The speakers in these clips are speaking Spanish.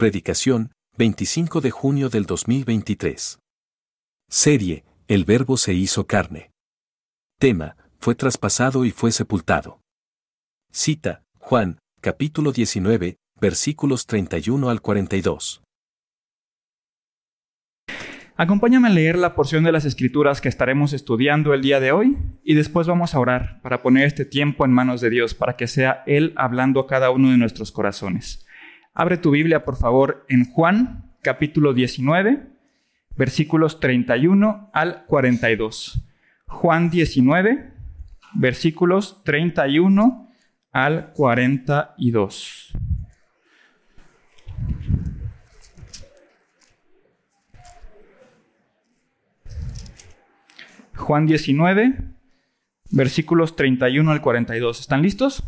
Predicación, 25 de junio del 2023. Serie, El Verbo se hizo carne. Tema, fue traspasado y fue sepultado. Cita, Juan, capítulo 19, versículos 31 al 42. Acompáñame a leer la porción de las escrituras que estaremos estudiando el día de hoy y después vamos a orar para poner este tiempo en manos de Dios para que sea Él hablando a cada uno de nuestros corazones. Abre tu Biblia, por favor, en Juan, capítulo 19, versículos 31 al 42. Juan 19, versículos 31 al 42. Juan 19, versículos 31 al 42. ¿Están listos?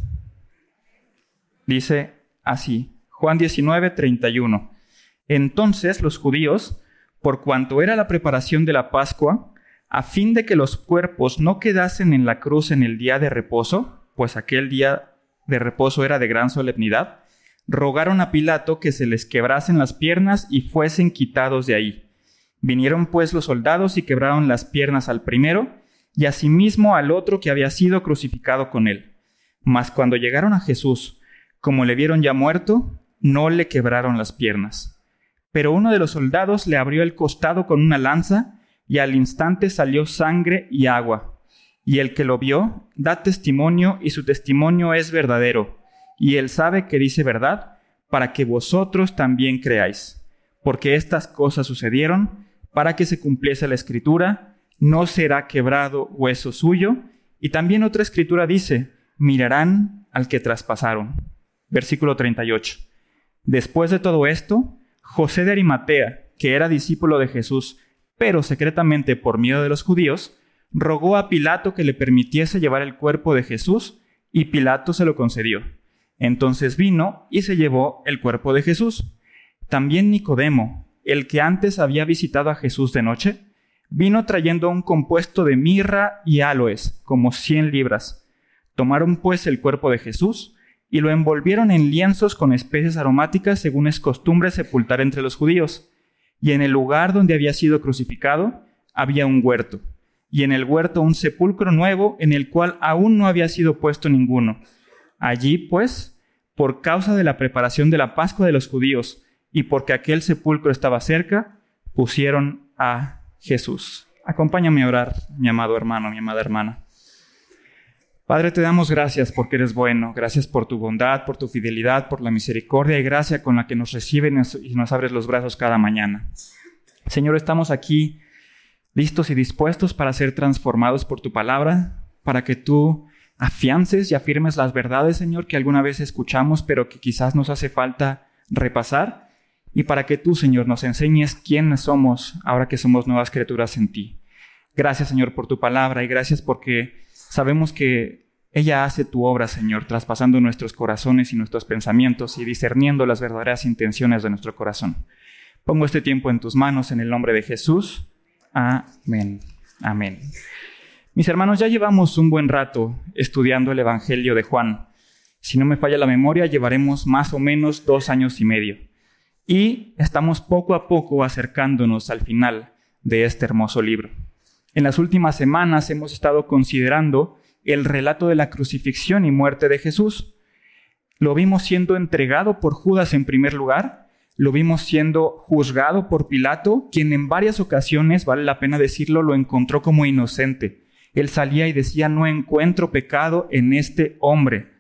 Dice así, Juan 19, 31. Entonces los judíos, por cuanto era la preparación de la Pascua, a fin de que los cuerpos no quedasen en la cruz en el día de reposo, pues aquel día de reposo era de gran solemnidad, rogaron a Pilato que se les quebrasen las piernas y fuesen quitados de ahí. Vinieron pues los soldados y quebraron las piernas al primero, y asimismo al otro que había sido crucificado con él. Mas cuando llegaron a Jesús, como le vieron ya muerto, no le quebraron las piernas. Pero uno de los soldados le abrió el costado con una lanza, y al instante salió sangre y agua. Y el que lo vio da testimonio, y su testimonio es verdadero, y él sabe que dice verdad, para que vosotros también creáis. Porque estas cosas sucedieron para que se cumpliese la escritura, no será quebrado hueso suyo. Y también otra escritura dice, mirarán al que traspasaron. Versículo 38. Después de todo esto, José de Arimatea, que era discípulo de Jesús, pero secretamente por miedo de los judíos, rogó a Pilato que le permitiese llevar el cuerpo de Jesús, y Pilato se lo concedió. Entonces vino y se llevó el cuerpo de Jesús. También Nicodemo, el que antes había visitado a Jesús de noche, vino trayendo un compuesto de mirra y aloes, como cien libras. Tomaron pues el cuerpo de Jesús y lo envolvieron en lienzos con especies aromáticas según es costumbre sepultar entre los judíos. Y en el lugar donde había sido crucificado había un huerto, y en el huerto un sepulcro nuevo en el cual aún no había sido puesto ninguno. Allí, pues, por causa de la preparación de la Pascua de los judíos, y porque aquel sepulcro estaba cerca, pusieron a Jesús. Acompáñame a orar, mi amado hermano, mi amada hermana. Padre, te damos gracias porque eres bueno, gracias por tu bondad, por tu fidelidad, por la misericordia y gracia con la que nos recibes y nos abres los brazos cada mañana. Señor, estamos aquí listos y dispuestos para ser transformados por tu palabra, para que tú afiances y afirmes las verdades, Señor, que alguna vez escuchamos, pero que quizás nos hace falta repasar y para que tú, Señor, nos enseñes quiénes somos ahora que somos nuevas criaturas en ti. Gracias, Señor, por tu palabra y gracias porque sabemos que ella hace tu obra, Señor, traspasando nuestros corazones y nuestros pensamientos y discerniendo las verdaderas intenciones de nuestro corazón. Pongo este tiempo en tus manos en el nombre de Jesús. Amén. Amén. Mis hermanos, ya llevamos un buen rato estudiando el Evangelio de Juan. Si no me falla la memoria, llevaremos más o menos dos años y medio y estamos poco a poco acercándonos al final de este hermoso libro. En las últimas semanas hemos estado considerando el relato de la crucifixión y muerte de Jesús. Lo vimos siendo entregado por Judas en primer lugar, lo vimos siendo juzgado por Pilato, quien en varias ocasiones, vale la pena decirlo, lo encontró como inocente. Él salía y decía, no encuentro pecado en este hombre.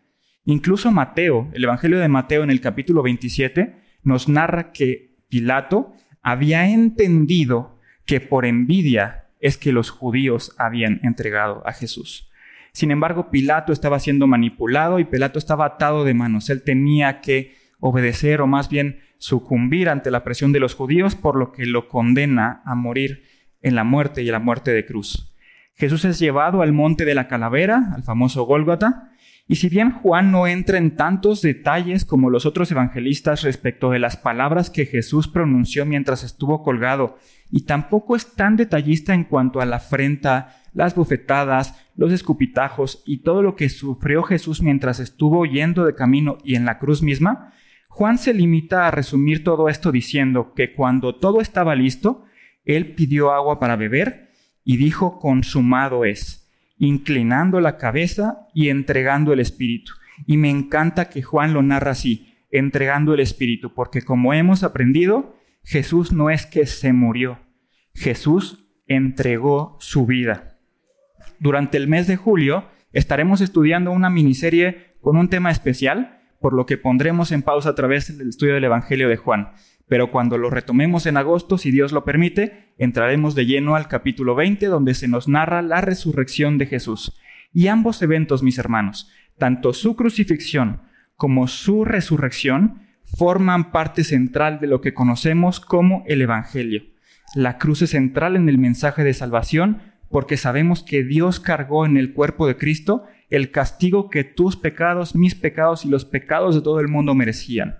Incluso Mateo, el Evangelio de Mateo en el capítulo 27, nos narra que Pilato había entendido que por envidia es que los judíos habían entregado a Jesús. Sin embargo, Pilato estaba siendo manipulado y Pilato estaba atado de manos. Él tenía que obedecer o más bien sucumbir ante la presión de los judíos, por lo que lo condena a morir en la muerte y la muerte de cruz. Jesús es llevado al monte de la calavera, al famoso Gólgota, y si bien Juan no entra en tantos detalles como los otros evangelistas respecto de las palabras que Jesús pronunció mientras estuvo colgado, y tampoco es tan detallista en cuanto a la afrenta, las bufetadas, los escupitajos y todo lo que sufrió Jesús mientras estuvo yendo de camino y en la cruz misma, Juan se limita a resumir todo esto diciendo que cuando todo estaba listo, él pidió agua para beber y dijo, consumado es, inclinando la cabeza y entregando el espíritu. Y me encanta que Juan lo narra así, entregando el espíritu, porque como hemos aprendido, Jesús no es que se murió, Jesús entregó su vida. Durante el mes de julio estaremos estudiando una miniserie con un tema especial, por lo que pondremos en pausa a través del estudio del Evangelio de Juan. Pero cuando lo retomemos en agosto, si Dios lo permite, entraremos de lleno al capítulo 20, donde se nos narra la resurrección de Jesús. Y ambos eventos, mis hermanos, tanto su crucifixión como su resurrección, forman parte central de lo que conocemos como el Evangelio. La cruz es central en el mensaje de salvación porque sabemos que Dios cargó en el cuerpo de Cristo el castigo que tus pecados, mis pecados y los pecados de todo el mundo merecían.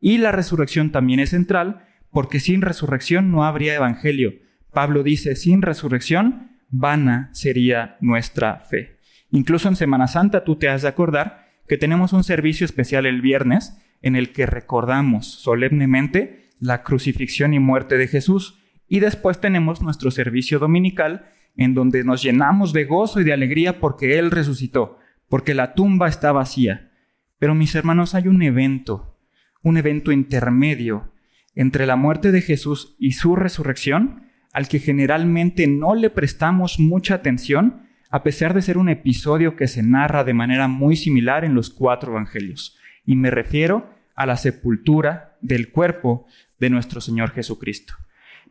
Y la resurrección también es central porque sin resurrección no habría evangelio. Pablo dice, sin resurrección, vana sería nuestra fe. Incluso en Semana Santa tú te has de acordar que tenemos un servicio especial el viernes en el que recordamos solemnemente la crucifixión y muerte de Jesús y después tenemos nuestro servicio dominical en donde nos llenamos de gozo y de alegría porque Él resucitó, porque la tumba está vacía. Pero mis hermanos, hay un evento, un evento intermedio entre la muerte de Jesús y su resurrección, al que generalmente no le prestamos mucha atención, a pesar de ser un episodio que se narra de manera muy similar en los cuatro evangelios. Y me refiero a la sepultura del cuerpo de nuestro Señor Jesucristo.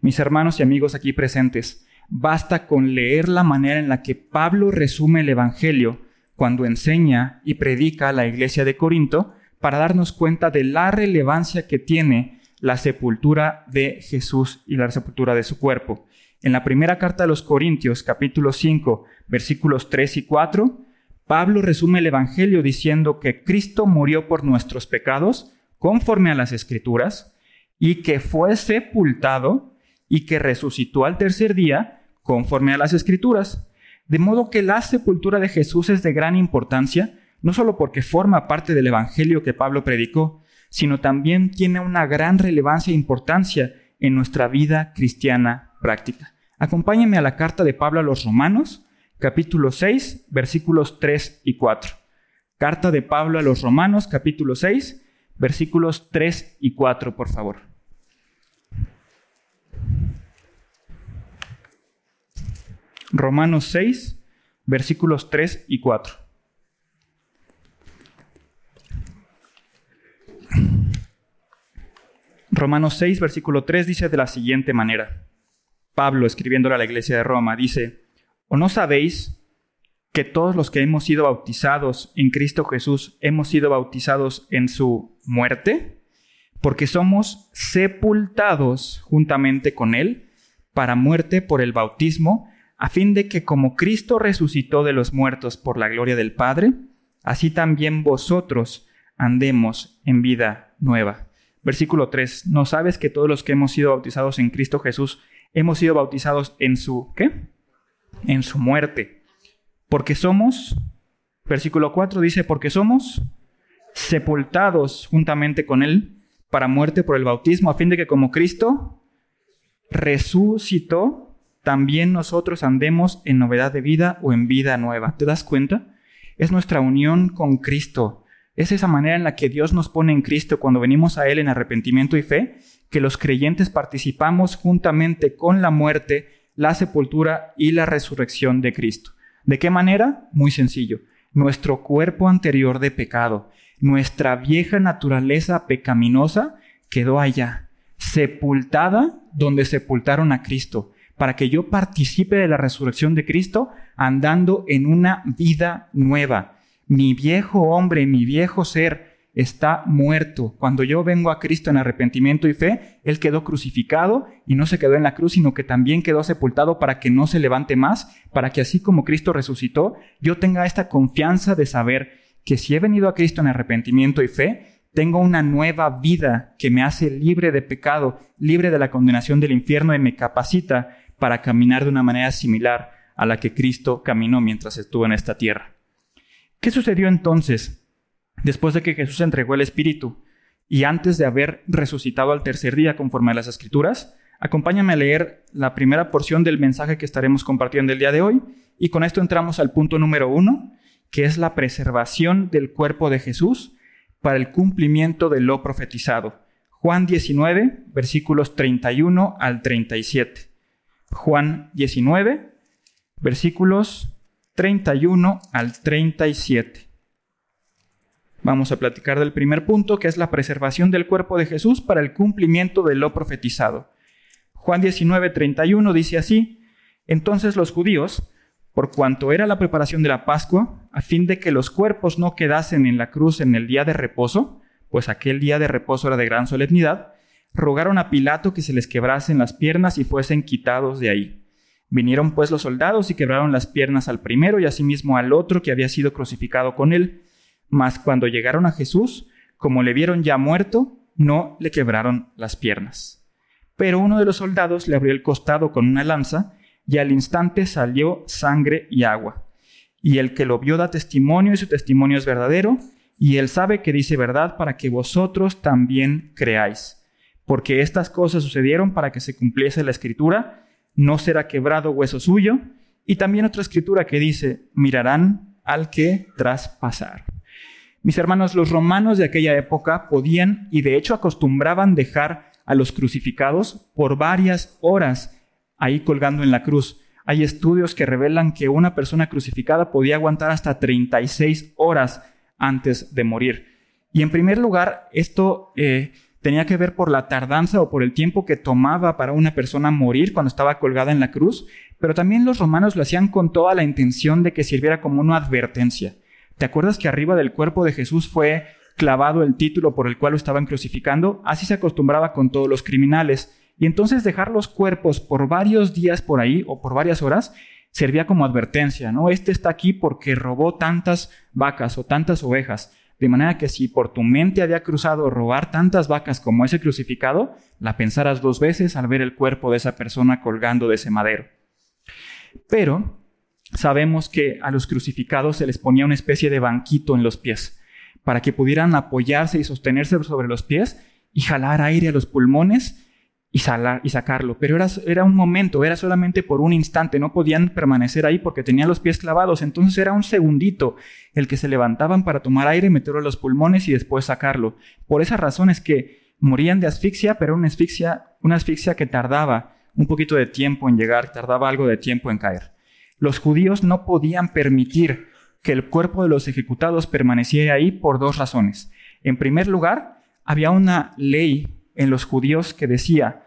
Mis hermanos y amigos aquí presentes, Basta con leer la manera en la que Pablo resume el Evangelio cuando enseña y predica a la iglesia de Corinto para darnos cuenta de la relevancia que tiene la sepultura de Jesús y la sepultura de su cuerpo. En la primera carta a los Corintios, capítulo 5, versículos 3 y 4, Pablo resume el Evangelio diciendo que Cristo murió por nuestros pecados, conforme a las Escrituras, y que fue sepultado y que resucitó al tercer día, conforme a las escrituras. De modo que la sepultura de Jesús es de gran importancia, no solo porque forma parte del Evangelio que Pablo predicó, sino también tiene una gran relevancia e importancia en nuestra vida cristiana práctica. Acompáñenme a la carta de Pablo a los Romanos, capítulo 6, versículos 3 y 4. Carta de Pablo a los Romanos, capítulo 6, versículos 3 y 4, por favor. Romanos 6, versículos 3 y 4. Romanos 6, versículo 3 dice de la siguiente manera. Pablo, escribiéndole a la iglesia de Roma, dice, ¿o no sabéis que todos los que hemos sido bautizados en Cristo Jesús hemos sido bautizados en su muerte? Porque somos sepultados juntamente con Él para muerte por el bautismo a fin de que como Cristo resucitó de los muertos por la gloria del Padre, así también vosotros andemos en vida nueva. Versículo 3. ¿No sabes que todos los que hemos sido bautizados en Cristo Jesús hemos sido bautizados en su qué? En su muerte. Porque somos, versículo 4 dice, porque somos sepultados juntamente con Él para muerte por el bautismo, a fin de que como Cristo resucitó también nosotros andemos en novedad de vida o en vida nueva. ¿Te das cuenta? Es nuestra unión con Cristo. Es esa manera en la que Dios nos pone en Cristo cuando venimos a Él en arrepentimiento y fe, que los creyentes participamos juntamente con la muerte, la sepultura y la resurrección de Cristo. ¿De qué manera? Muy sencillo. Nuestro cuerpo anterior de pecado, nuestra vieja naturaleza pecaminosa, quedó allá, sepultada donde sepultaron a Cristo para que yo participe de la resurrección de Cristo andando en una vida nueva. Mi viejo hombre, mi viejo ser está muerto. Cuando yo vengo a Cristo en arrepentimiento y fe, Él quedó crucificado y no se quedó en la cruz, sino que también quedó sepultado para que no se levante más, para que así como Cristo resucitó, yo tenga esta confianza de saber que si he venido a Cristo en arrepentimiento y fe, tengo una nueva vida que me hace libre de pecado, libre de la condenación del infierno y me capacita para caminar de una manera similar a la que Cristo caminó mientras estuvo en esta tierra. ¿Qué sucedió entonces después de que Jesús entregó el Espíritu y antes de haber resucitado al tercer día conforme a las escrituras, acompáñame a leer la primera porción del mensaje que estaremos compartiendo el día de hoy y con esto entramos al punto número uno, que es la preservación del cuerpo de Jesús para el cumplimiento de lo profetizado. Juan 19, versículos 31 al 37. Juan 19, versículos 31 al 37. Vamos a platicar del primer punto, que es la preservación del cuerpo de Jesús para el cumplimiento de lo profetizado. Juan 19, 31 dice así, entonces los judíos, por cuanto era la preparación de la Pascua, a fin de que los cuerpos no quedasen en la cruz en el día de reposo, pues aquel día de reposo era de gran solemnidad, rogaron a Pilato que se les quebrasen las piernas y fuesen quitados de ahí. Vinieron pues los soldados y quebraron las piernas al primero y asimismo al otro que había sido crucificado con él. Mas cuando llegaron a Jesús, como le vieron ya muerto, no le quebraron las piernas. Pero uno de los soldados le abrió el costado con una lanza, y al instante salió sangre y agua. Y el que lo vio da testimonio, y su testimonio es verdadero, y él sabe que dice verdad para que vosotros también creáis. Porque estas cosas sucedieron para que se cumpliese la escritura, no será quebrado hueso suyo, y también otra escritura que dice, mirarán al que traspasar. Mis hermanos, los romanos de aquella época podían y de hecho acostumbraban dejar a los crucificados por varias horas ahí colgando en la cruz. Hay estudios que revelan que una persona crucificada podía aguantar hasta 36 horas antes de morir. Y en primer lugar, esto eh, tenía que ver por la tardanza o por el tiempo que tomaba para una persona morir cuando estaba colgada en la cruz, pero también los romanos lo hacían con toda la intención de que sirviera como una advertencia. ¿Te acuerdas que arriba del cuerpo de Jesús fue clavado el título por el cual lo estaban crucificando? Así se acostumbraba con todos los criminales. Y entonces dejar los cuerpos por varios días por ahí o por varias horas servía como advertencia, ¿no? Este está aquí porque robó tantas vacas o tantas ovejas. De manera que si por tu mente había cruzado robar tantas vacas como ese crucificado, la pensaras dos veces al ver el cuerpo de esa persona colgando de ese madero. Pero sabemos que a los crucificados se les ponía una especie de banquito en los pies para que pudieran apoyarse y sostenerse sobre los pies y jalar aire a los pulmones y, sacarlo. Pero era, era un momento, era solamente por un instante, no podían permanecer ahí porque tenían los pies clavados, entonces era un segundito el que se levantaban para tomar aire, meterlo a los pulmones y después sacarlo. Por esa razón es que morían de asfixia, pero una asfixia, una asfixia que tardaba un poquito de tiempo en llegar, tardaba algo de tiempo en caer. Los judíos no podían permitir que el cuerpo de los ejecutados permaneciera ahí por dos razones. En primer lugar, había una ley en los judíos que decía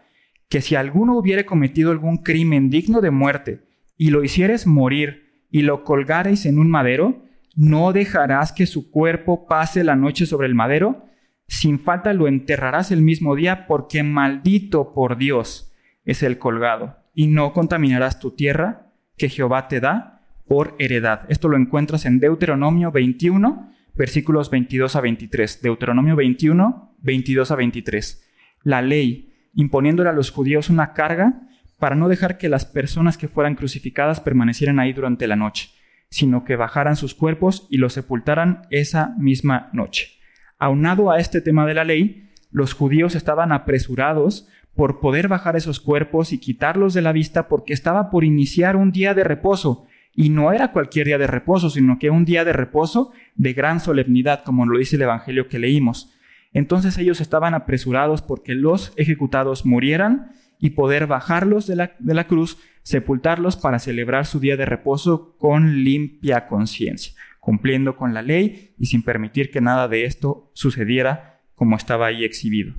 que si alguno hubiera cometido algún crimen digno de muerte y lo hicieres morir y lo colgareis en un madero, no dejarás que su cuerpo pase la noche sobre el madero, sin falta lo enterrarás el mismo día porque maldito por Dios es el colgado, y no contaminarás tu tierra que Jehová te da por heredad. Esto lo encuentras en Deuteronomio 21, versículos 22 a 23. Deuteronomio 21, 22 a 23. La ley, imponiéndole a los judíos una carga para no dejar que las personas que fueran crucificadas permanecieran ahí durante la noche, sino que bajaran sus cuerpos y los sepultaran esa misma noche. Aunado a este tema de la ley, los judíos estaban apresurados por poder bajar esos cuerpos y quitarlos de la vista porque estaba por iniciar un día de reposo. Y no era cualquier día de reposo, sino que un día de reposo de gran solemnidad, como lo dice el Evangelio que leímos. Entonces ellos estaban apresurados porque los ejecutados murieran y poder bajarlos de la, de la cruz, sepultarlos para celebrar su día de reposo con limpia conciencia, cumpliendo con la ley y sin permitir que nada de esto sucediera como estaba ahí exhibido.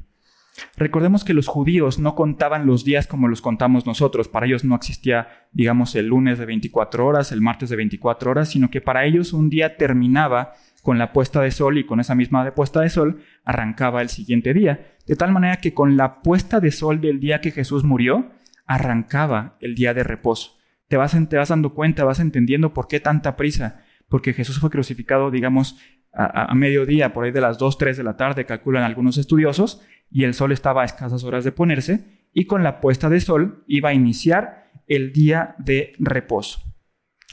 Recordemos que los judíos no contaban los días como los contamos nosotros. Para ellos no existía, digamos, el lunes de 24 horas, el martes de 24 horas, sino que para ellos un día terminaba con la puesta de sol y con esa misma puesta de sol arrancaba el siguiente día. De tal manera que con la puesta de sol del día que Jesús murió, arrancaba el día de reposo. Te vas, te vas dando cuenta, vas entendiendo por qué tanta prisa. Porque Jesús fue crucificado, digamos, a, a mediodía, por ahí de las 2, 3 de la tarde, calculan algunos estudiosos, y el sol estaba a escasas horas de ponerse, y con la puesta de sol iba a iniciar el día de reposo.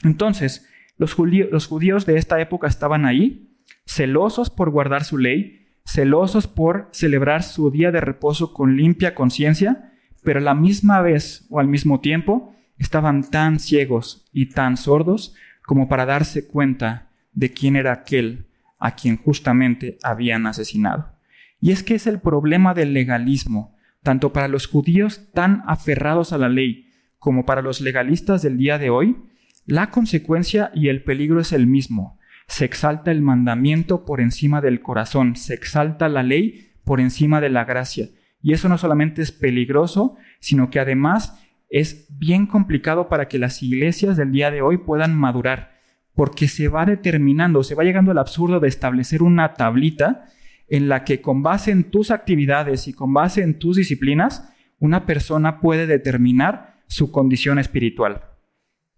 Entonces, los, judíos, los judíos de esta época estaban ahí, celosos por guardar su ley, celosos por celebrar su día de reposo con limpia conciencia, pero a la misma vez o al mismo tiempo estaban tan ciegos y tan sordos como para darse cuenta de quién era aquel a quien justamente habían asesinado. Y es que es el problema del legalismo, tanto para los judíos tan aferrados a la ley como para los legalistas del día de hoy, la consecuencia y el peligro es el mismo. Se exalta el mandamiento por encima del corazón, se exalta la ley por encima de la gracia. Y eso no solamente es peligroso, sino que además es bien complicado para que las iglesias del día de hoy puedan madurar, porque se va determinando, se va llegando al absurdo de establecer una tablita en la que con base en tus actividades y con base en tus disciplinas, una persona puede determinar su condición espiritual.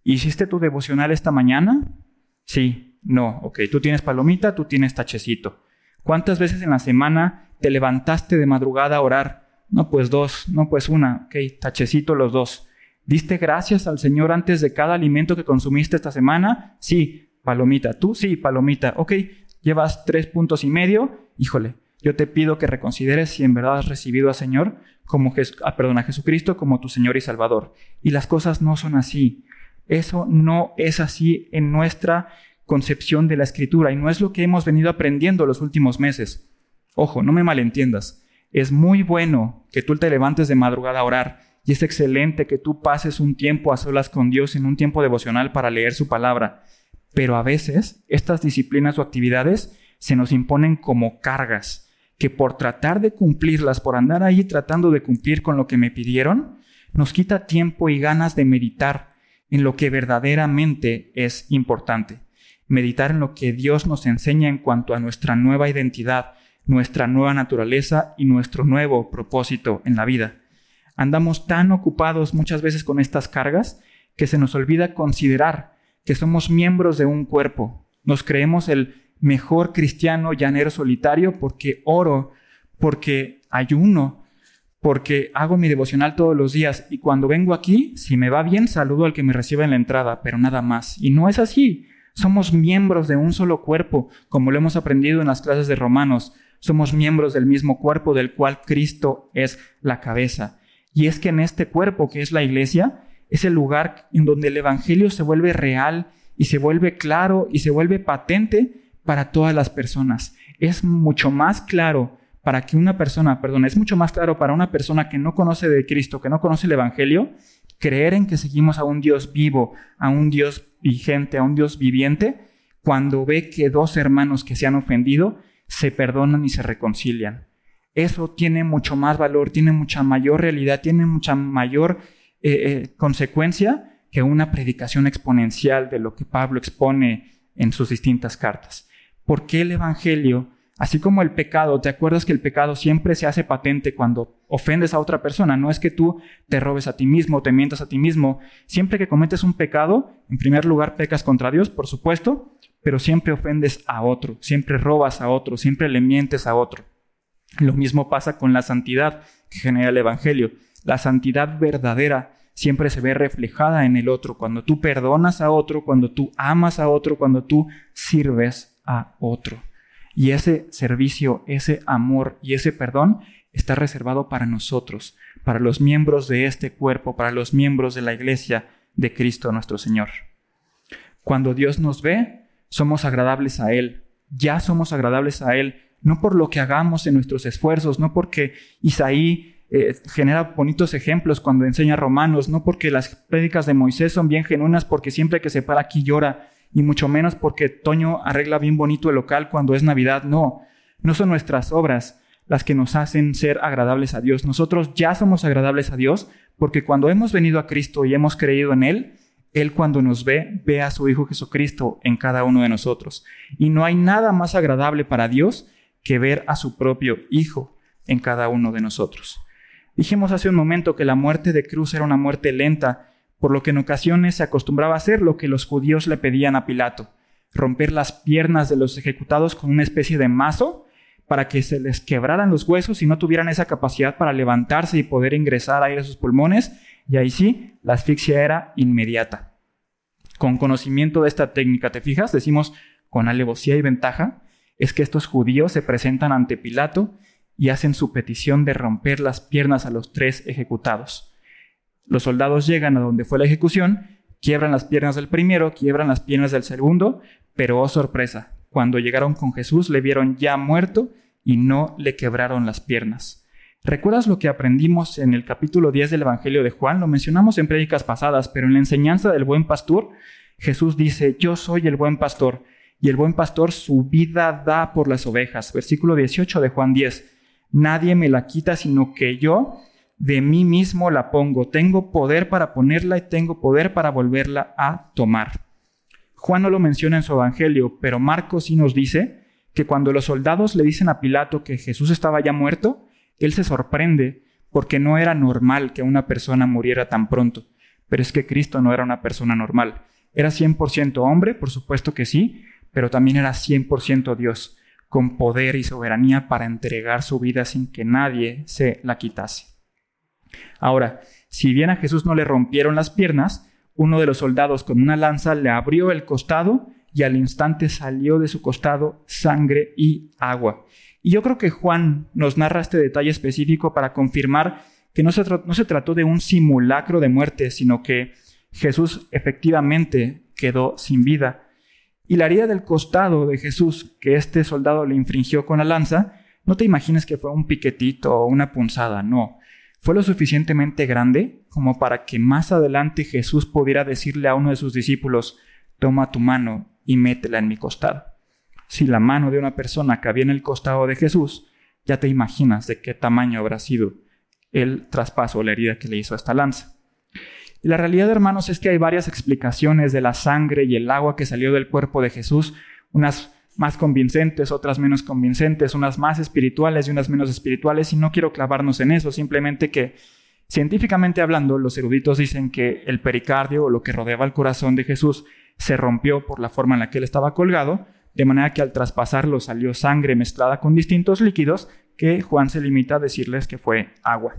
¿Hiciste tu devocional esta mañana? Sí, no, ok, tú tienes palomita, tú tienes tachecito. ¿Cuántas veces en la semana te levantaste de madrugada a orar? No, pues dos, no, pues una, ok, tachecito los dos. ¿Diste gracias al Señor antes de cada alimento que consumiste esta semana? Sí, palomita. ¿Tú? Sí, palomita. Ok, llevas tres puntos y medio. Híjole, yo te pido que reconsideres si en verdad has recibido al Señor como ah, perdón, a Jesucristo como tu Señor y Salvador. Y las cosas no son así. Eso no es así en nuestra concepción de la Escritura y no es lo que hemos venido aprendiendo los últimos meses. Ojo, no me malentiendas. Es muy bueno que tú te levantes de madrugada a orar y es excelente que tú pases un tiempo a solas con Dios en un tiempo devocional para leer su palabra. Pero a veces estas disciplinas o actividades se nos imponen como cargas, que por tratar de cumplirlas, por andar ahí tratando de cumplir con lo que me pidieron, nos quita tiempo y ganas de meditar en lo que verdaderamente es importante. Meditar en lo que Dios nos enseña en cuanto a nuestra nueva identidad, nuestra nueva naturaleza y nuestro nuevo propósito en la vida. Andamos tan ocupados muchas veces con estas cargas que se nos olvida considerar que somos miembros de un cuerpo. Nos creemos el mejor cristiano llanero solitario porque oro, porque ayuno, porque hago mi devocional todos los días y cuando vengo aquí, si me va bien, saludo al que me recibe en la entrada, pero nada más. Y no es así. Somos miembros de un solo cuerpo, como lo hemos aprendido en las clases de Romanos. Somos miembros del mismo cuerpo del cual Cristo es la cabeza. Y es que en este cuerpo que es la iglesia, es el lugar en donde el Evangelio se vuelve real y se vuelve claro y se vuelve patente para todas las personas. Es mucho más claro para que una persona, perdón, es mucho más claro para una persona que no conoce de Cristo, que no conoce el Evangelio, creer en que seguimos a un Dios vivo, a un Dios vigente, a un Dios viviente, cuando ve que dos hermanos que se han ofendido se perdonan y se reconcilian. Eso tiene mucho más valor, tiene mucha mayor realidad, tiene mucha mayor eh, eh, consecuencia que una predicación exponencial de lo que Pablo expone en sus distintas cartas. ¿Por qué el Evangelio, así como el pecado, te acuerdas que el pecado siempre se hace patente cuando ofendes a otra persona? No es que tú te robes a ti mismo, te mientas a ti mismo. Siempre que cometes un pecado, en primer lugar pecas contra Dios, por supuesto, pero siempre ofendes a otro, siempre robas a otro, siempre le mientes a otro. Lo mismo pasa con la santidad que genera el Evangelio. La santidad verdadera siempre se ve reflejada en el otro, cuando tú perdonas a otro, cuando tú amas a otro, cuando tú sirves a otro. Y ese servicio, ese amor y ese perdón está reservado para nosotros, para los miembros de este cuerpo, para los miembros de la iglesia de Cristo nuestro Señor. Cuando Dios nos ve, somos agradables a Él, ya somos agradables a Él, no por lo que hagamos en nuestros esfuerzos, no porque Isaí eh, genera bonitos ejemplos cuando enseña romanos, no porque las prédicas de Moisés son bien genuinas, porque siempre que se para aquí llora, y mucho menos porque Toño arregla bien bonito el local cuando es Navidad, no, no son nuestras obras las que nos hacen ser agradables a Dios. Nosotros ya somos agradables a Dios porque cuando hemos venido a Cristo y hemos creído en Él, él cuando nos ve, ve a su Hijo Jesucristo en cada uno de nosotros. Y no hay nada más agradable para Dios que ver a su propio Hijo en cada uno de nosotros. Dijimos hace un momento que la muerte de cruz era una muerte lenta, por lo que en ocasiones se acostumbraba a hacer lo que los judíos le pedían a Pilato, romper las piernas de los ejecutados con una especie de mazo para que se les quebraran los huesos y no tuvieran esa capacidad para levantarse y poder ingresar aire a sus pulmones y ahí sí, la asfixia era inmediata. Con conocimiento de esta técnica, ¿te fijas? Decimos con alevosía y ventaja. es que estos judíos se presentan ante Pilato y hacen su petición de romper las piernas a los tres ejecutados. Los soldados llegan a donde fue la ejecución, quiebran las piernas del primero, quiebran las piernas del segundo, pero oh sorpresa, cuando llegaron con Jesús le vieron ya muerto y no le quebraron las piernas. ¿Recuerdas lo que aprendimos en el capítulo 10 del Evangelio de Juan? Lo mencionamos en prédicas pasadas, pero en la enseñanza del buen pastor, Jesús dice, yo soy el buen pastor, y el buen pastor su vida da por las ovejas. Versículo 18 de Juan 10. Nadie me la quita, sino que yo de mí mismo la pongo. Tengo poder para ponerla y tengo poder para volverla a tomar. Juan no lo menciona en su Evangelio, pero Marcos sí nos dice que cuando los soldados le dicen a Pilato que Jesús estaba ya muerto, él se sorprende porque no era normal que una persona muriera tan pronto. Pero es que Cristo no era una persona normal. Era 100% hombre, por supuesto que sí, pero también era 100% Dios, con poder y soberanía para entregar su vida sin que nadie se la quitase. Ahora, si bien a Jesús no le rompieron las piernas, uno de los soldados con una lanza le abrió el costado y al instante salió de su costado sangre y agua. Y yo creo que Juan nos narra este detalle específico para confirmar que no se, no se trató de un simulacro de muerte, sino que Jesús efectivamente quedó sin vida. Y la herida del costado de Jesús que este soldado le infringió con la lanza, no te imagines que fue un piquetito o una punzada, no. Fue lo suficientemente grande como para que más adelante Jesús pudiera decirle a uno de sus discípulos, toma tu mano y métela en mi costado. Si la mano de una persona cabía en el costado de Jesús, ya te imaginas de qué tamaño habrá sido el traspaso o la herida que le hizo esta lanza. Y la realidad, hermanos, es que hay varias explicaciones de la sangre y el agua que salió del cuerpo de Jesús, unas más convincentes, otras menos convincentes, unas más espirituales y unas menos espirituales, y no quiero clavarnos en eso, simplemente que científicamente hablando, los eruditos dicen que el pericardio o lo que rodeaba el corazón de Jesús se rompió por la forma en la que él estaba colgado, de manera que al traspasarlo salió sangre mezclada con distintos líquidos que Juan se limita a decirles que fue agua.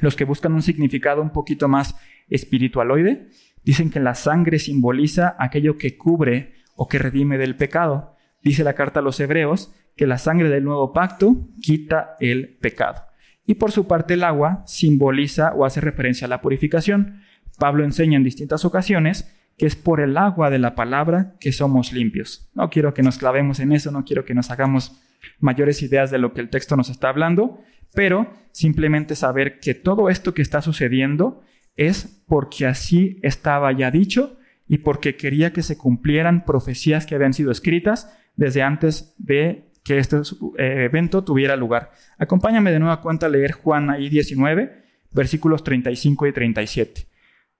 Los que buscan un significado un poquito más espiritualoide dicen que la sangre simboliza aquello que cubre o que redime del pecado, Dice la carta a los hebreos que la sangre del nuevo pacto quita el pecado. Y por su parte el agua simboliza o hace referencia a la purificación. Pablo enseña en distintas ocasiones que es por el agua de la palabra que somos limpios. No quiero que nos clavemos en eso, no quiero que nos hagamos mayores ideas de lo que el texto nos está hablando, pero simplemente saber que todo esto que está sucediendo es porque así estaba ya dicho y porque quería que se cumplieran profecías que habían sido escritas desde antes de que este eh, evento tuviera lugar. Acompáñame de nueva cuenta a leer Juan ahí 19, versículos 35 y 37.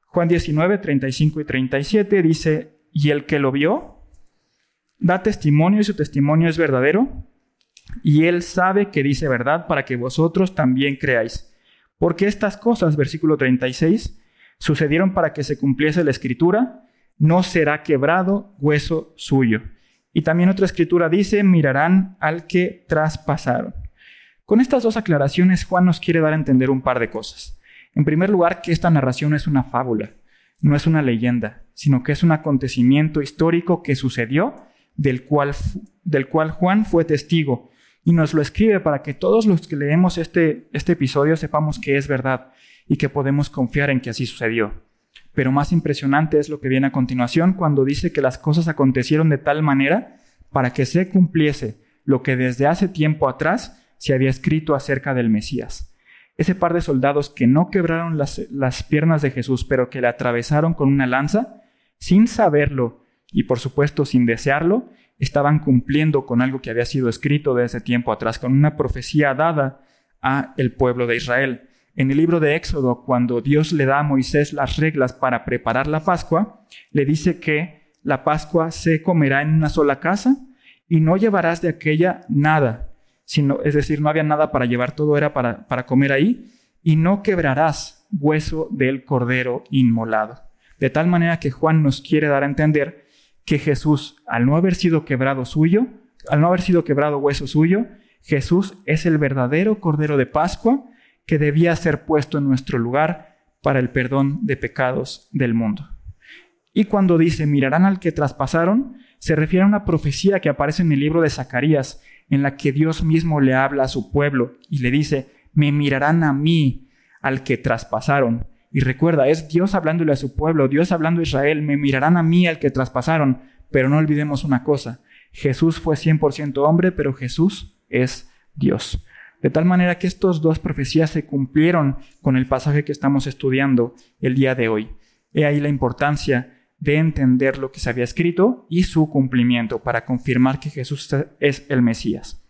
Juan 19, 35 y 37 dice, y el que lo vio, da testimonio y su testimonio es verdadero, y él sabe que dice verdad para que vosotros también creáis. Porque estas cosas, versículo 36, sucedieron para que se cumpliese la escritura, no será quebrado hueso suyo. Y también otra escritura dice, mirarán al que traspasaron. Con estas dos aclaraciones, Juan nos quiere dar a entender un par de cosas. En primer lugar, que esta narración es una fábula, no es una leyenda, sino que es un acontecimiento histórico que sucedió, del cual, del cual Juan fue testigo, y nos lo escribe para que todos los que leemos este, este episodio sepamos que es verdad y que podemos confiar en que así sucedió. Pero más impresionante es lo que viene a continuación cuando dice que las cosas acontecieron de tal manera para que se cumpliese lo que desde hace tiempo atrás se había escrito acerca del Mesías. Ese par de soldados que no quebraron las, las piernas de Jesús, pero que le atravesaron con una lanza, sin saberlo y por supuesto sin desearlo, estaban cumpliendo con algo que había sido escrito desde tiempo atrás, con una profecía dada a el pueblo de Israel. En el libro de Éxodo, cuando Dios le da a Moisés las reglas para preparar la Pascua, le dice que la Pascua se comerá en una sola casa y no llevarás de aquella nada, sino, es decir, no había nada para llevar, todo era para, para comer ahí, y no quebrarás hueso del cordero inmolado. De tal manera que Juan nos quiere dar a entender que Jesús, al no haber sido quebrado suyo, al no haber sido quebrado hueso suyo, Jesús es el verdadero cordero de Pascua que debía ser puesto en nuestro lugar para el perdón de pecados del mundo. Y cuando dice mirarán al que traspasaron, se refiere a una profecía que aparece en el libro de Zacarías, en la que Dios mismo le habla a su pueblo y le dice, me mirarán a mí, al que traspasaron. Y recuerda, es Dios hablándole a su pueblo, Dios hablando a Israel, me mirarán a mí, al que traspasaron. Pero no olvidemos una cosa, Jesús fue 100% hombre, pero Jesús es Dios. De tal manera que estas dos profecías se cumplieron con el pasaje que estamos estudiando el día de hoy. He ahí la importancia de entender lo que se había escrito y su cumplimiento para confirmar que Jesús es el Mesías.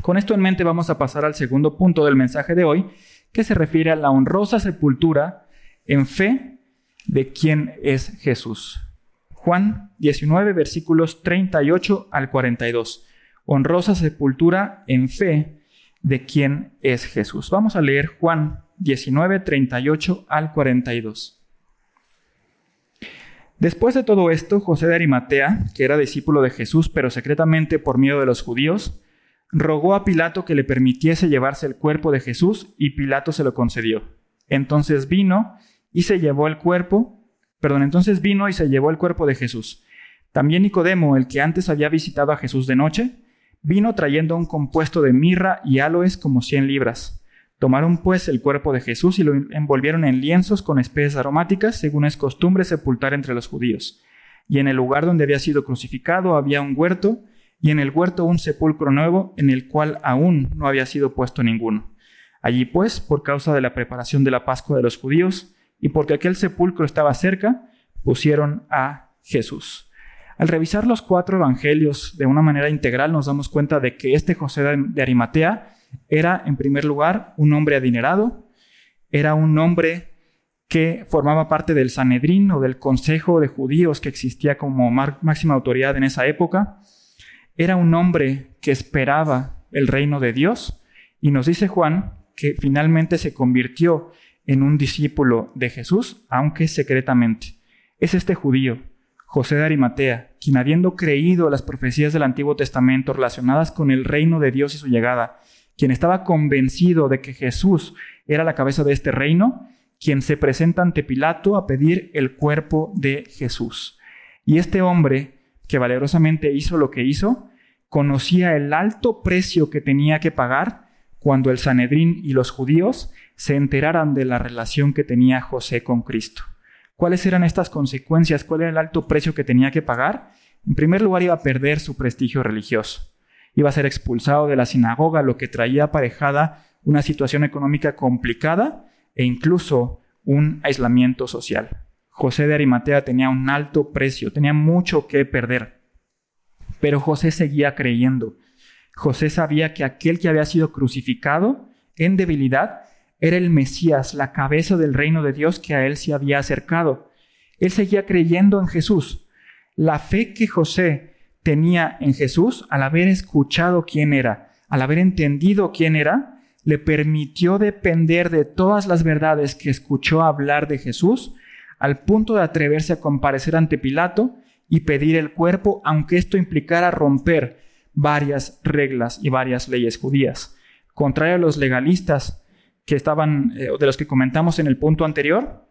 Con esto en mente vamos a pasar al segundo punto del mensaje de hoy, que se refiere a la honrosa sepultura en fe de quién es Jesús. Juan 19, versículos 38 al 42. Honrosa sepultura en fe de quién es Jesús. Vamos a leer Juan 19, 38 al 42. Después de todo esto, José de Arimatea, que era discípulo de Jesús, pero secretamente por miedo de los judíos, rogó a Pilato que le permitiese llevarse el cuerpo de Jesús y Pilato se lo concedió. Entonces vino y se llevó el cuerpo, perdón, entonces vino y se llevó el cuerpo de Jesús. También Nicodemo, el que antes había visitado a Jesús de noche, vino trayendo un compuesto de mirra y aloes como cien libras. Tomaron pues el cuerpo de Jesús y lo envolvieron en lienzos con especies aromáticas, según es costumbre sepultar entre los judíos. Y en el lugar donde había sido crucificado había un huerto, y en el huerto un sepulcro nuevo, en el cual aún no había sido puesto ninguno. Allí pues, por causa de la preparación de la Pascua de los judíos, y porque aquel sepulcro estaba cerca, pusieron a Jesús. Al revisar los cuatro evangelios de una manera integral, nos damos cuenta de que este José de Arimatea era, en primer lugar, un hombre adinerado, era un hombre que formaba parte del Sanedrín o del Consejo de Judíos que existía como máxima autoridad en esa época. Era un hombre que esperaba el reino de Dios y nos dice Juan que finalmente se convirtió en un discípulo de Jesús, aunque secretamente. Es este judío, José de Arimatea, quien habiendo creído las profecías del Antiguo Testamento relacionadas con el reino de Dios y su llegada, quien estaba convencido de que Jesús era la cabeza de este reino, quien se presenta ante Pilato a pedir el cuerpo de Jesús. Y este hombre, que valerosamente hizo lo que hizo, conocía el alto precio que tenía que pagar cuando el Sanedrín y los judíos se enteraran de la relación que tenía José con Cristo. ¿Cuáles eran estas consecuencias? ¿Cuál era el alto precio que tenía que pagar? En primer lugar, iba a perder su prestigio religioso iba a ser expulsado de la sinagoga, lo que traía aparejada una situación económica complicada e incluso un aislamiento social. José de Arimatea tenía un alto precio, tenía mucho que perder, pero José seguía creyendo. José sabía que aquel que había sido crucificado en debilidad era el Mesías, la cabeza del reino de Dios que a él se había acercado. Él seguía creyendo en Jesús. La fe que José tenía en Jesús, al haber escuchado quién era, al haber entendido quién era, le permitió depender de todas las verdades que escuchó hablar de Jesús, al punto de atreverse a comparecer ante Pilato y pedir el cuerpo, aunque esto implicara romper varias reglas y varias leyes judías. Contrario a los legalistas que estaban, eh, de los que comentamos en el punto anterior,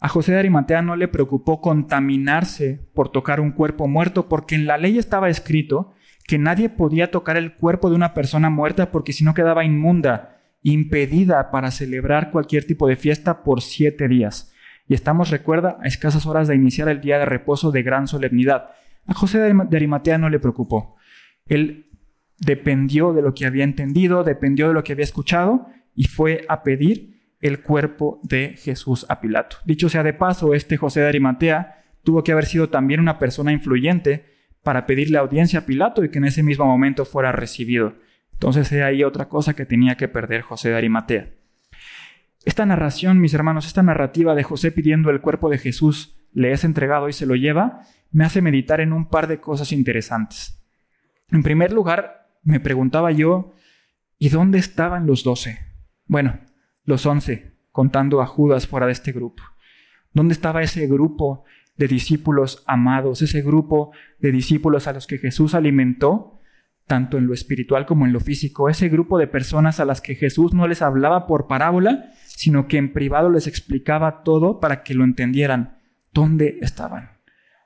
a José de Arimatea no le preocupó contaminarse por tocar un cuerpo muerto, porque en la ley estaba escrito que nadie podía tocar el cuerpo de una persona muerta porque si no quedaba inmunda, impedida para celebrar cualquier tipo de fiesta por siete días. Y estamos, recuerda, a escasas horas de iniciar el día de reposo de gran solemnidad. A José de Arimatea no le preocupó. Él dependió de lo que había entendido, dependió de lo que había escuchado y fue a pedir el cuerpo de Jesús a Pilato. Dicho sea de paso, este José de Arimatea tuvo que haber sido también una persona influyente para pedirle audiencia a Pilato y que en ese mismo momento fuera recibido. Entonces hay ahí otra cosa que tenía que perder José de Arimatea. Esta narración, mis hermanos, esta narrativa de José pidiendo el cuerpo de Jesús le es entregado y se lo lleva, me hace meditar en un par de cosas interesantes. En primer lugar, me preguntaba yo, ¿y dónde estaban los doce? Bueno, los once, contando a Judas fuera de este grupo. ¿Dónde estaba ese grupo de discípulos amados, ese grupo de discípulos a los que Jesús alimentó, tanto en lo espiritual como en lo físico, ese grupo de personas a las que Jesús no les hablaba por parábola, sino que en privado les explicaba todo para que lo entendieran? ¿Dónde estaban?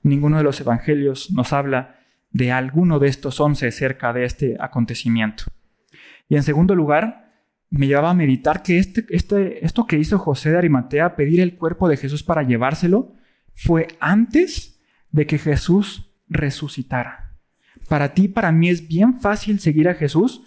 Ninguno de los evangelios nos habla de alguno de estos once cerca de este acontecimiento. Y en segundo lugar, me llevaba a meditar que este, este, esto que hizo José de Arimatea, pedir el cuerpo de Jesús para llevárselo, fue antes de que Jesús resucitara. Para ti, para mí es bien fácil seguir a Jesús,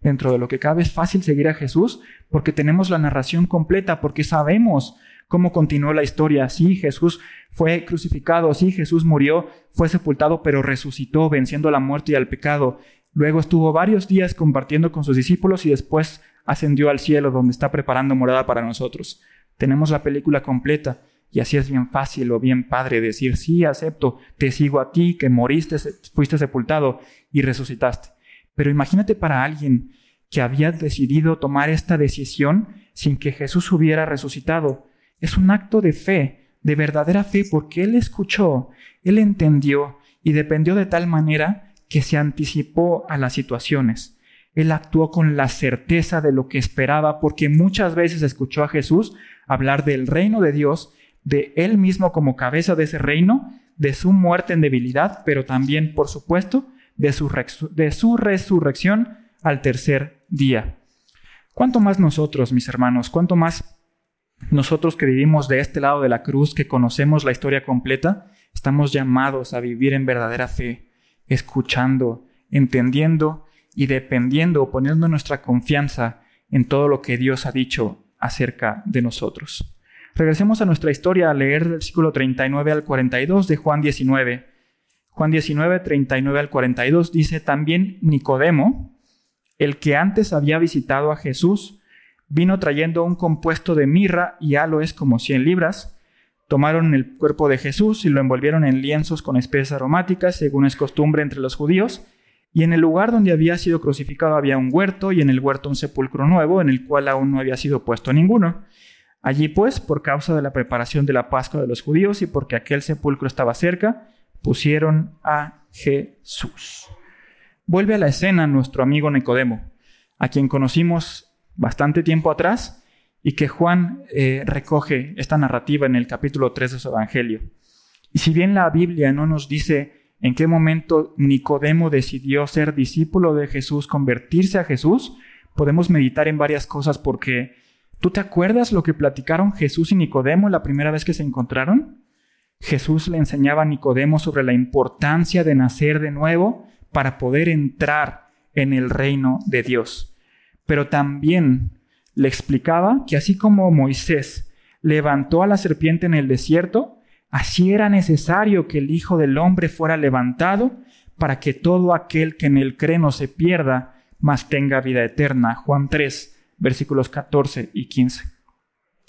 dentro de lo que cabe es fácil seguir a Jesús, porque tenemos la narración completa, porque sabemos cómo continuó la historia. Sí, Jesús fue crucificado, sí, Jesús murió, fue sepultado, pero resucitó, venciendo la muerte y al pecado. Luego estuvo varios días compartiendo con sus discípulos y después ascendió al cielo donde está preparando morada para nosotros. Tenemos la película completa y así es bien fácil o bien padre decir, sí, acepto, te sigo a ti, que moriste, fuiste sepultado y resucitaste. Pero imagínate para alguien que había decidido tomar esta decisión sin que Jesús hubiera resucitado. Es un acto de fe, de verdadera fe, porque Él escuchó, Él entendió y dependió de tal manera que se anticipó a las situaciones. Él actuó con la certeza de lo que esperaba porque muchas veces escuchó a Jesús hablar del reino de Dios, de Él mismo como cabeza de ese reino, de su muerte en debilidad, pero también, por supuesto, de su, resurrección al tercer día. ¿Cuánto más nosotros, mis hermanos? ¿Cuánto más nosotros que vivimos de este lado de la cruz, que conocemos la historia completa, estamos llamados a vivir en verdadera fe, escuchando, entendiendo y dependiendo o poniendo nuestra confianza en todo lo que Dios ha dicho acerca de nosotros. Regresemos a nuestra historia a leer del versículo 39 al 42 de Juan 19. Juan 19, 39 al 42 dice, también Nicodemo, el que antes había visitado a Jesús, vino trayendo un compuesto de mirra y aloes como 100 libras. Tomaron el cuerpo de Jesús y lo envolvieron en lienzos con especies aromáticas, según es costumbre entre los judíos. Y en el lugar donde había sido crucificado había un huerto, y en el huerto un sepulcro nuevo, en el cual aún no había sido puesto ninguno. Allí pues, por causa de la preparación de la Pascua de los judíos y porque aquel sepulcro estaba cerca, pusieron a Jesús. Vuelve a la escena nuestro amigo Nicodemo, a quien conocimos bastante tiempo atrás y que Juan eh, recoge esta narrativa en el capítulo 3 de su Evangelio. Y si bien la Biblia no nos dice en qué momento Nicodemo decidió ser discípulo de Jesús, convertirse a Jesús, podemos meditar en varias cosas porque ¿tú te acuerdas lo que platicaron Jesús y Nicodemo la primera vez que se encontraron? Jesús le enseñaba a Nicodemo sobre la importancia de nacer de nuevo para poder entrar en el reino de Dios pero también le explicaba que así como Moisés levantó a la serpiente en el desierto, así era necesario que el Hijo del Hombre fuera levantado para que todo aquel que en él cree no se pierda, mas tenga vida eterna. Juan 3, versículos 14 y 15.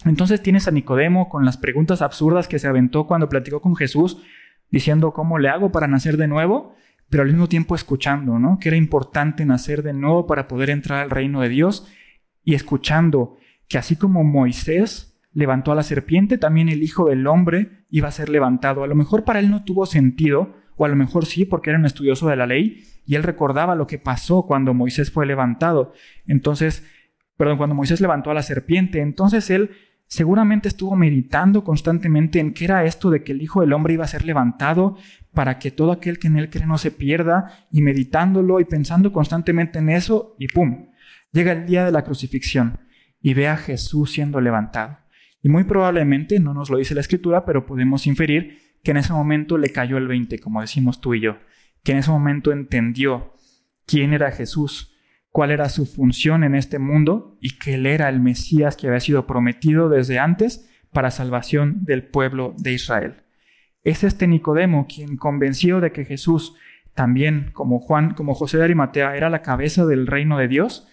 Entonces tienes a Nicodemo con las preguntas absurdas que se aventó cuando platicó con Jesús, diciendo cómo le hago para nacer de nuevo, pero al mismo tiempo escuchando, ¿no? Que era importante nacer de nuevo para poder entrar al reino de Dios y escuchando que así como Moisés levantó a la serpiente, también el Hijo del Hombre iba a ser levantado. A lo mejor para él no tuvo sentido, o a lo mejor sí, porque era un estudioso de la ley, y él recordaba lo que pasó cuando Moisés fue levantado. Entonces, perdón, cuando Moisés levantó a la serpiente, entonces él seguramente estuvo meditando constantemente en qué era esto de que el Hijo del Hombre iba a ser levantado, para que todo aquel que en él cree no se pierda, y meditándolo y pensando constantemente en eso, y ¡pum! Llega el día de la crucifixión y ve a Jesús siendo levantado. Y muy probablemente, no nos lo dice la escritura, pero podemos inferir que en ese momento le cayó el 20, como decimos tú y yo, que en ese momento entendió quién era Jesús, cuál era su función en este mundo y que él era el Mesías que había sido prometido desde antes para salvación del pueblo de Israel. Es este Nicodemo quien convenció de que Jesús también, como Juan, como José de Arimatea, era la cabeza del reino de Dios,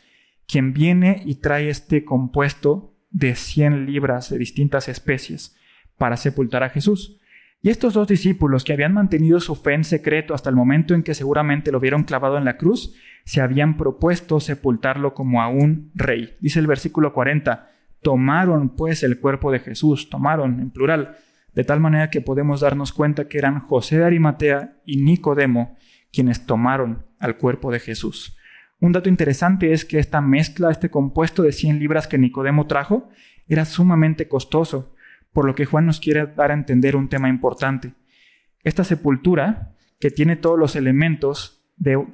quien viene y trae este compuesto de 100 libras de distintas especies para sepultar a Jesús. Y estos dos discípulos que habían mantenido su fe en secreto hasta el momento en que seguramente lo vieron clavado en la cruz, se habían propuesto sepultarlo como a un rey. Dice el versículo 40, tomaron pues el cuerpo de Jesús, tomaron en plural, de tal manera que podemos darnos cuenta que eran José de Arimatea y Nicodemo quienes tomaron al cuerpo de Jesús. Un dato interesante es que esta mezcla, este compuesto de 100 libras que Nicodemo trajo, era sumamente costoso, por lo que Juan nos quiere dar a entender un tema importante. Esta sepultura, que tiene todos los elementos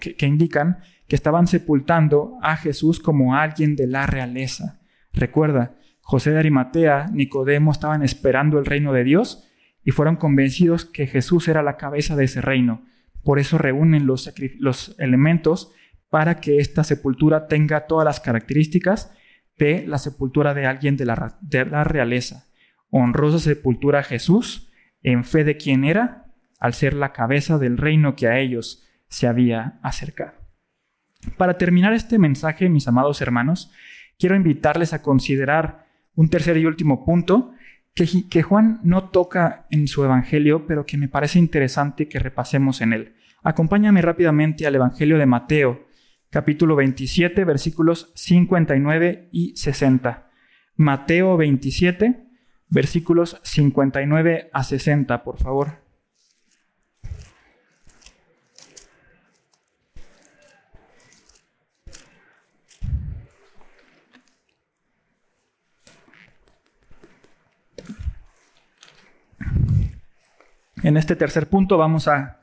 que, indican que estaban sepultando a Jesús como alguien de la realeza. Recuerda, José de Arimatea, Nicodemo estaban esperando el reino de Dios y fueron convencidos que Jesús era la cabeza de ese reino. Por eso reúnen los elementos para que esta sepultura tenga todas las características de la sepultura de alguien de la, de la realeza. Honrosa sepultura a Jesús en fe de quien era, al ser la cabeza del reino que a ellos se había acercado. Para terminar este mensaje, mis amados hermanos, quiero invitarles a considerar un tercer y último punto que, Juan no toca en su Evangelio, pero que me parece interesante que repasemos en él. Acompáñame rápidamente al Evangelio de Mateo, capítulo 27, versículos 59 y 60. Mateo 27, versículos 59 a 60, por favor. En este tercer punto vamos a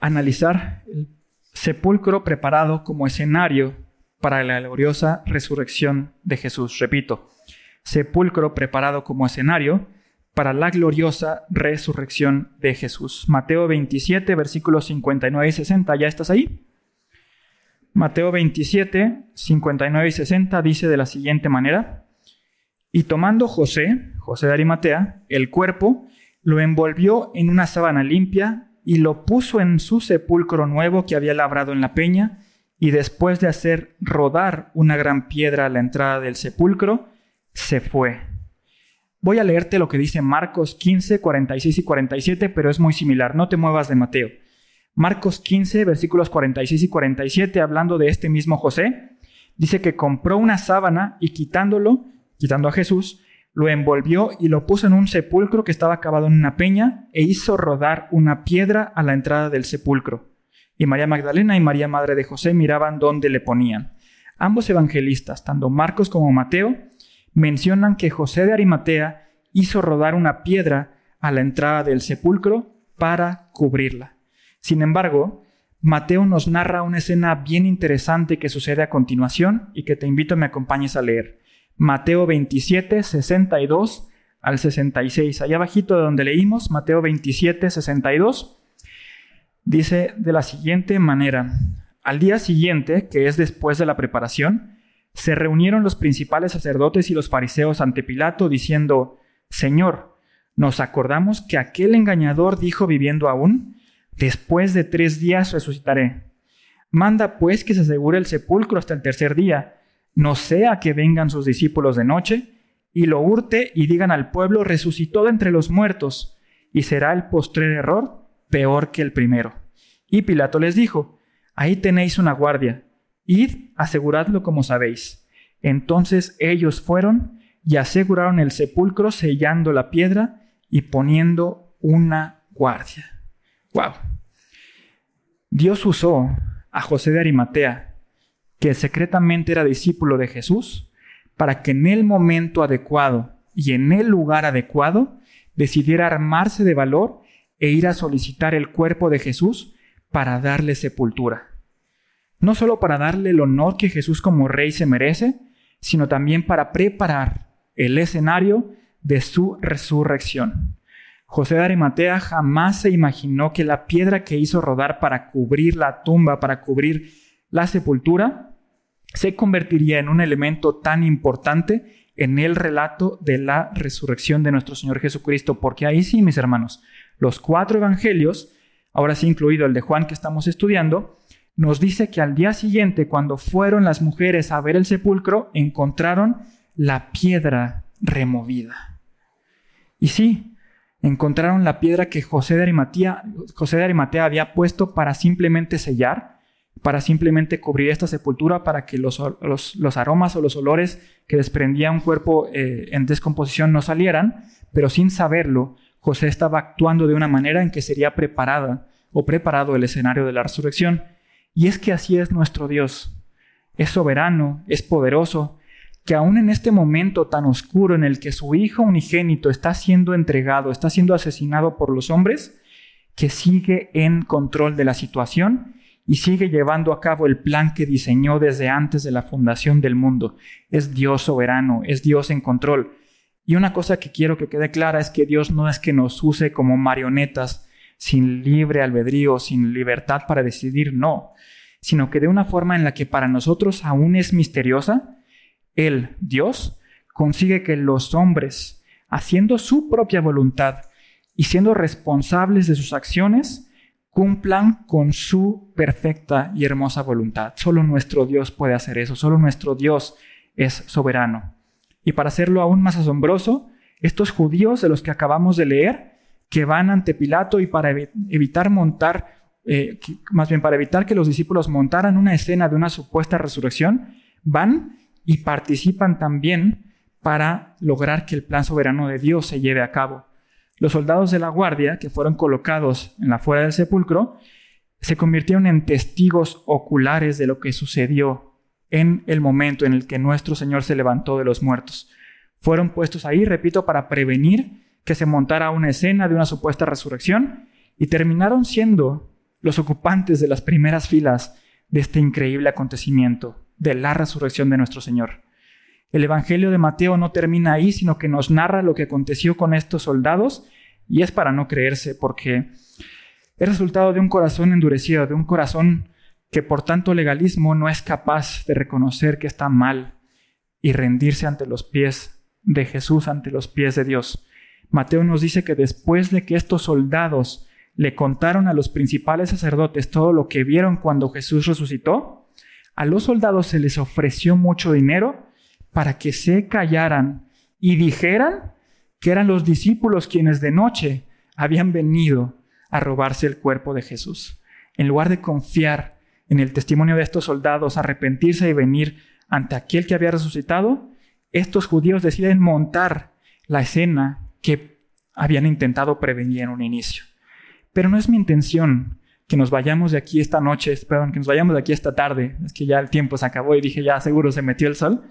analizar el sepulcro preparado como escenario para la gloriosa resurrección de Jesús. Repito, sepulcro preparado como escenario para la gloriosa resurrección de Jesús. Mateo 27, versículos 59 y 60. ¿Ya estás ahí? Mateo 27, 59 y 60 dice de la siguiente manera, y tomando José, José de Arimatea, el cuerpo, lo envolvió en una sábana limpia y lo puso en su sepulcro nuevo que había labrado en la peña, y después de hacer rodar una gran piedra a la entrada del sepulcro, se fue. Voy a leerte lo que dice Marcos 15, 46 y 47, pero es muy similar, no te muevas de Mateo. Marcos 15, versículos 46 y 47, hablando de este mismo José, dice que compró una sábana y quitándolo, quitando a Jesús, lo envolvió y lo puso en un sepulcro que estaba cavado en una peña e hizo rodar una piedra a la entrada del sepulcro. Y María Magdalena y María Madre de José miraban dónde le ponían. Ambos evangelistas, tanto Marcos como Mateo, mencionan que José de Arimatea hizo rodar una piedra a la entrada del sepulcro para cubrirla. Sin embargo, Mateo nos narra una escena bien interesante que sucede a continuación y que te invito a me acompañes a leer. Mateo 27, 62 al 66. Allá abajito de donde leímos, Mateo 27, 62, dice de la siguiente manera. Al día siguiente, que es después de la preparación, se reunieron los principales sacerdotes y los fariseos ante Pilato, diciendo, Señor, nos acordamos que aquel engañador dijo viviendo aún, después de tres días resucitaré. Manda pues que se asegure el sepulcro hasta el tercer día, no sea que vengan sus discípulos de noche y lo hurte y digan al pueblo, resucitó de entre los muertos, y será el postrer error peor que el primero. Y Pilato les dijo, ahí tenéis una guardia, id, aseguradlo como sabéis. Entonces ellos fueron y aseguraron el sepulcro sellando la piedra y poniendo una guardia. ¡Wow! Dios usó a José de Arimatea que secretamente era discípulo de Jesús, para que en el momento adecuado y en el lugar adecuado decidiera armarse de valor e ir a solicitar el cuerpo de Jesús para darle sepultura. No solo para darle el honor que Jesús como rey se merece, sino también para preparar el escenario de su resurrección. José de Arimatea jamás se imaginó que la piedra que hizo rodar para cubrir la tumba, para cubrir la sepultura, se convertiría en un elemento tan importante en el relato de la resurrección de nuestro Señor Jesucristo, porque ahí sí, mis hermanos, los cuatro evangelios, ahora sí incluido el de Juan que estamos estudiando, nos dice que al día siguiente, cuando fueron las mujeres a ver el sepulcro, encontraron la piedra removida. Y sí, encontraron la piedra que José de Arimatea, José de Arimatea había puesto para simplemente sellar, para simplemente cubrir esta sepultura para que los, aromas o los olores que desprendía un cuerpo eh, en descomposición no salieran, pero sin saberlo, José estaba actuando de una manera en que sería preparada o preparado el escenario de la resurrección. Y es que así es nuestro Dios. Es soberano, es poderoso, que aún en este momento tan oscuro en el que su hijo unigénito está siendo entregado, está siendo asesinado por los hombres, que sigue en control de la situación y sigue llevando a cabo el plan que diseñó desde antes de la fundación del mundo. Es Dios soberano, es Dios en control. Y una cosa que quiero que quede clara es que Dios no es que nos use como marionetas sin libre albedrío, sin libertad para decidir, no, sino que de una forma en la que para nosotros aún es misteriosa, Él, Dios, consigue que los hombres, haciendo su propia voluntad y siendo responsables de sus acciones, cumplan con su perfecta y hermosa voluntad. Solo nuestro Dios puede hacer eso, solo nuestro Dios es soberano. Y para hacerlo aún más asombroso, estos judíos de los que acabamos de leer que van ante Pilato y para evitar montar, eh, más bien para evitar que los discípulos montaran una escena de una supuesta resurrección, van y participan también para lograr que el plan soberano de Dios se lleve a cabo. Los soldados de la guardia, que fueron colocados en la fuera del sepulcro, se convirtieron en testigos oculares de lo que sucedió en el momento en el que nuestro Señor se levantó de los muertos. Fueron puestos ahí, repito, para prevenir que se montara una escena de una supuesta resurrección y terminaron siendo los ocupantes de las primeras filas de este increíble acontecimiento, de la resurrección de nuestro Señor. El Evangelio de Mateo no termina ahí, sino que nos narra lo que aconteció con estos soldados y es para no creerse, porque es resultado de un corazón endurecido, de un corazón que por tanto legalismo no es capaz de reconocer que está mal y rendirse ante los pies de Jesús, ante los pies de Dios. Mateo nos dice que después de que estos soldados le contaron a los principales sacerdotes todo lo que vieron cuando Jesús resucitó, a los soldados se les ofreció mucho dinero para que se callaran y dijeran que eran los discípulos quienes de noche habían venido a robarse el cuerpo de Jesús. En lugar de confiar en el testimonio de estos soldados, arrepentirse y venir ante aquel que había resucitado, estos judíos deciden montar la escena que habían intentado prevenir en un inicio. Pero no es mi intención que nos vayamos de aquí esta noche, perdón, que nos vayamos de aquí esta tarde, es que ya el tiempo se acabó y dije, ya seguro se metió el sol.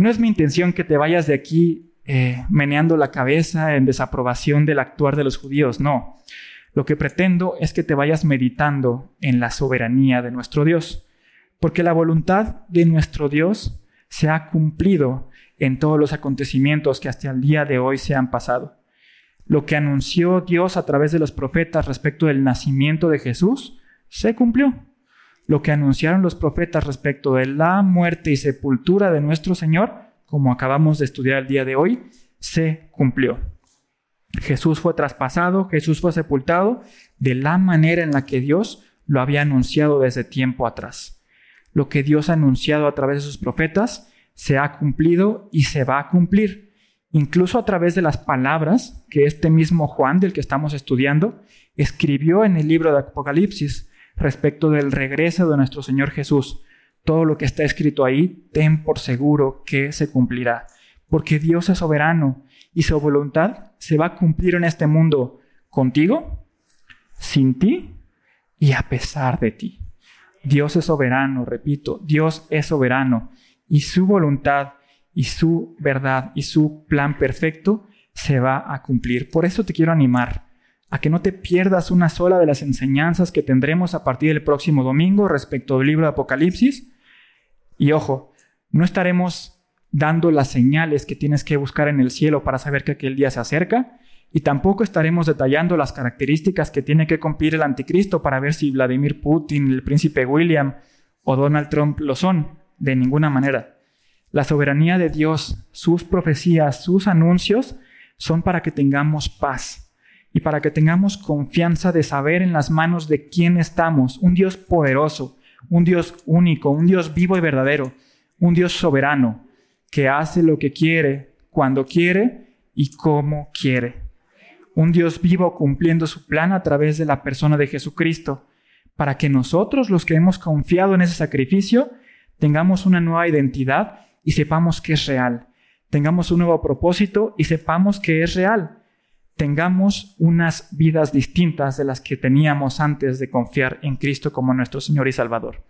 No es mi intención que te vayas de aquí eh, meneando la cabeza en desaprobación del actuar de los judíos, no. Lo que pretendo es que te vayas meditando en la soberanía de nuestro Dios, porque la voluntad de nuestro Dios se ha cumplido en todos los acontecimientos que hasta el día de hoy se han pasado. Lo que anunció Dios a través de los profetas respecto del nacimiento de Jesús se cumplió. Lo que anunciaron los profetas respecto de la muerte y sepultura de nuestro Señor, como acabamos de estudiar el día de hoy, se cumplió. Jesús fue traspasado, Jesús fue sepultado de la manera en la que Dios lo había anunciado desde tiempo atrás. Lo que Dios ha anunciado a través de sus profetas se ha cumplido y se va a cumplir, incluso a través de las palabras que este mismo Juan, del que estamos estudiando, escribió en el libro de Apocalipsis respecto del regreso de nuestro Señor Jesús. Todo lo que está escrito ahí, ten por seguro que se cumplirá, porque Dios es soberano y su voluntad se va a cumplir en este mundo contigo, sin ti y a pesar de ti. Dios es soberano, repito, Dios es soberano y su voluntad y su verdad y su plan perfecto se va a cumplir. Por eso te quiero animar a que no te pierdas una sola de las enseñanzas que tendremos a partir del próximo domingo respecto del libro de Apocalipsis. Y ojo, no estaremos dando las señales que tienes que buscar en el cielo para saber que aquel día se acerca, y tampoco estaremos detallando las características que tiene que cumplir el anticristo para ver si Vladimir Putin, el príncipe William o Donald Trump lo son de ninguna manera. La soberanía de Dios, sus profecías, sus anuncios son para que tengamos paz y para que tengamos confianza de saber en las manos de quién estamos, un Dios poderoso, un Dios único, un Dios vivo y verdadero, un Dios soberano, que hace lo que quiere, cuando quiere y como quiere. Un Dios vivo cumpliendo su plan a través de la persona de Jesucristo, para que nosotros, los que hemos confiado en ese sacrificio, tengamos una nueva identidad y sepamos que es real. Tengamos un nuevo propósito y sepamos que es real. Tengamos unas vidas distintas de las que teníamos antes de confiar en Cristo como nuestro Señor y Salvador.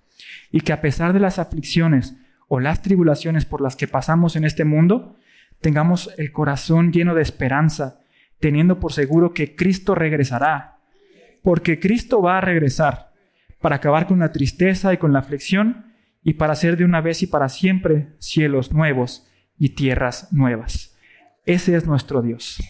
Y que a pesar de las aflicciones o las tribulaciones por las que pasamos en este mundo, tengamos el corazón lleno de esperanza, teniendo por seguro que Cristo regresará. Porque Cristo va a regresar para acabar con la tristeza y con la aflicción y para hacer de una vez y para siempre cielos nuevos y tierras nuevas. Ese es nuestro Dios.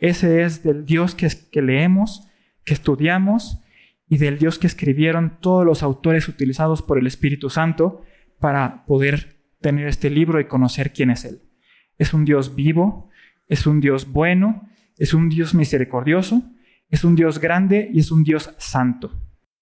Ese es del Dios que, que leemos, que estudiamos y del Dios que escribieron todos los autores utilizados por el Espíritu Santo para poder tener este libro y conocer quién es Él. Es un Dios vivo, es un Dios bueno, es un Dios misericordioso, es un Dios grande y es un Dios santo.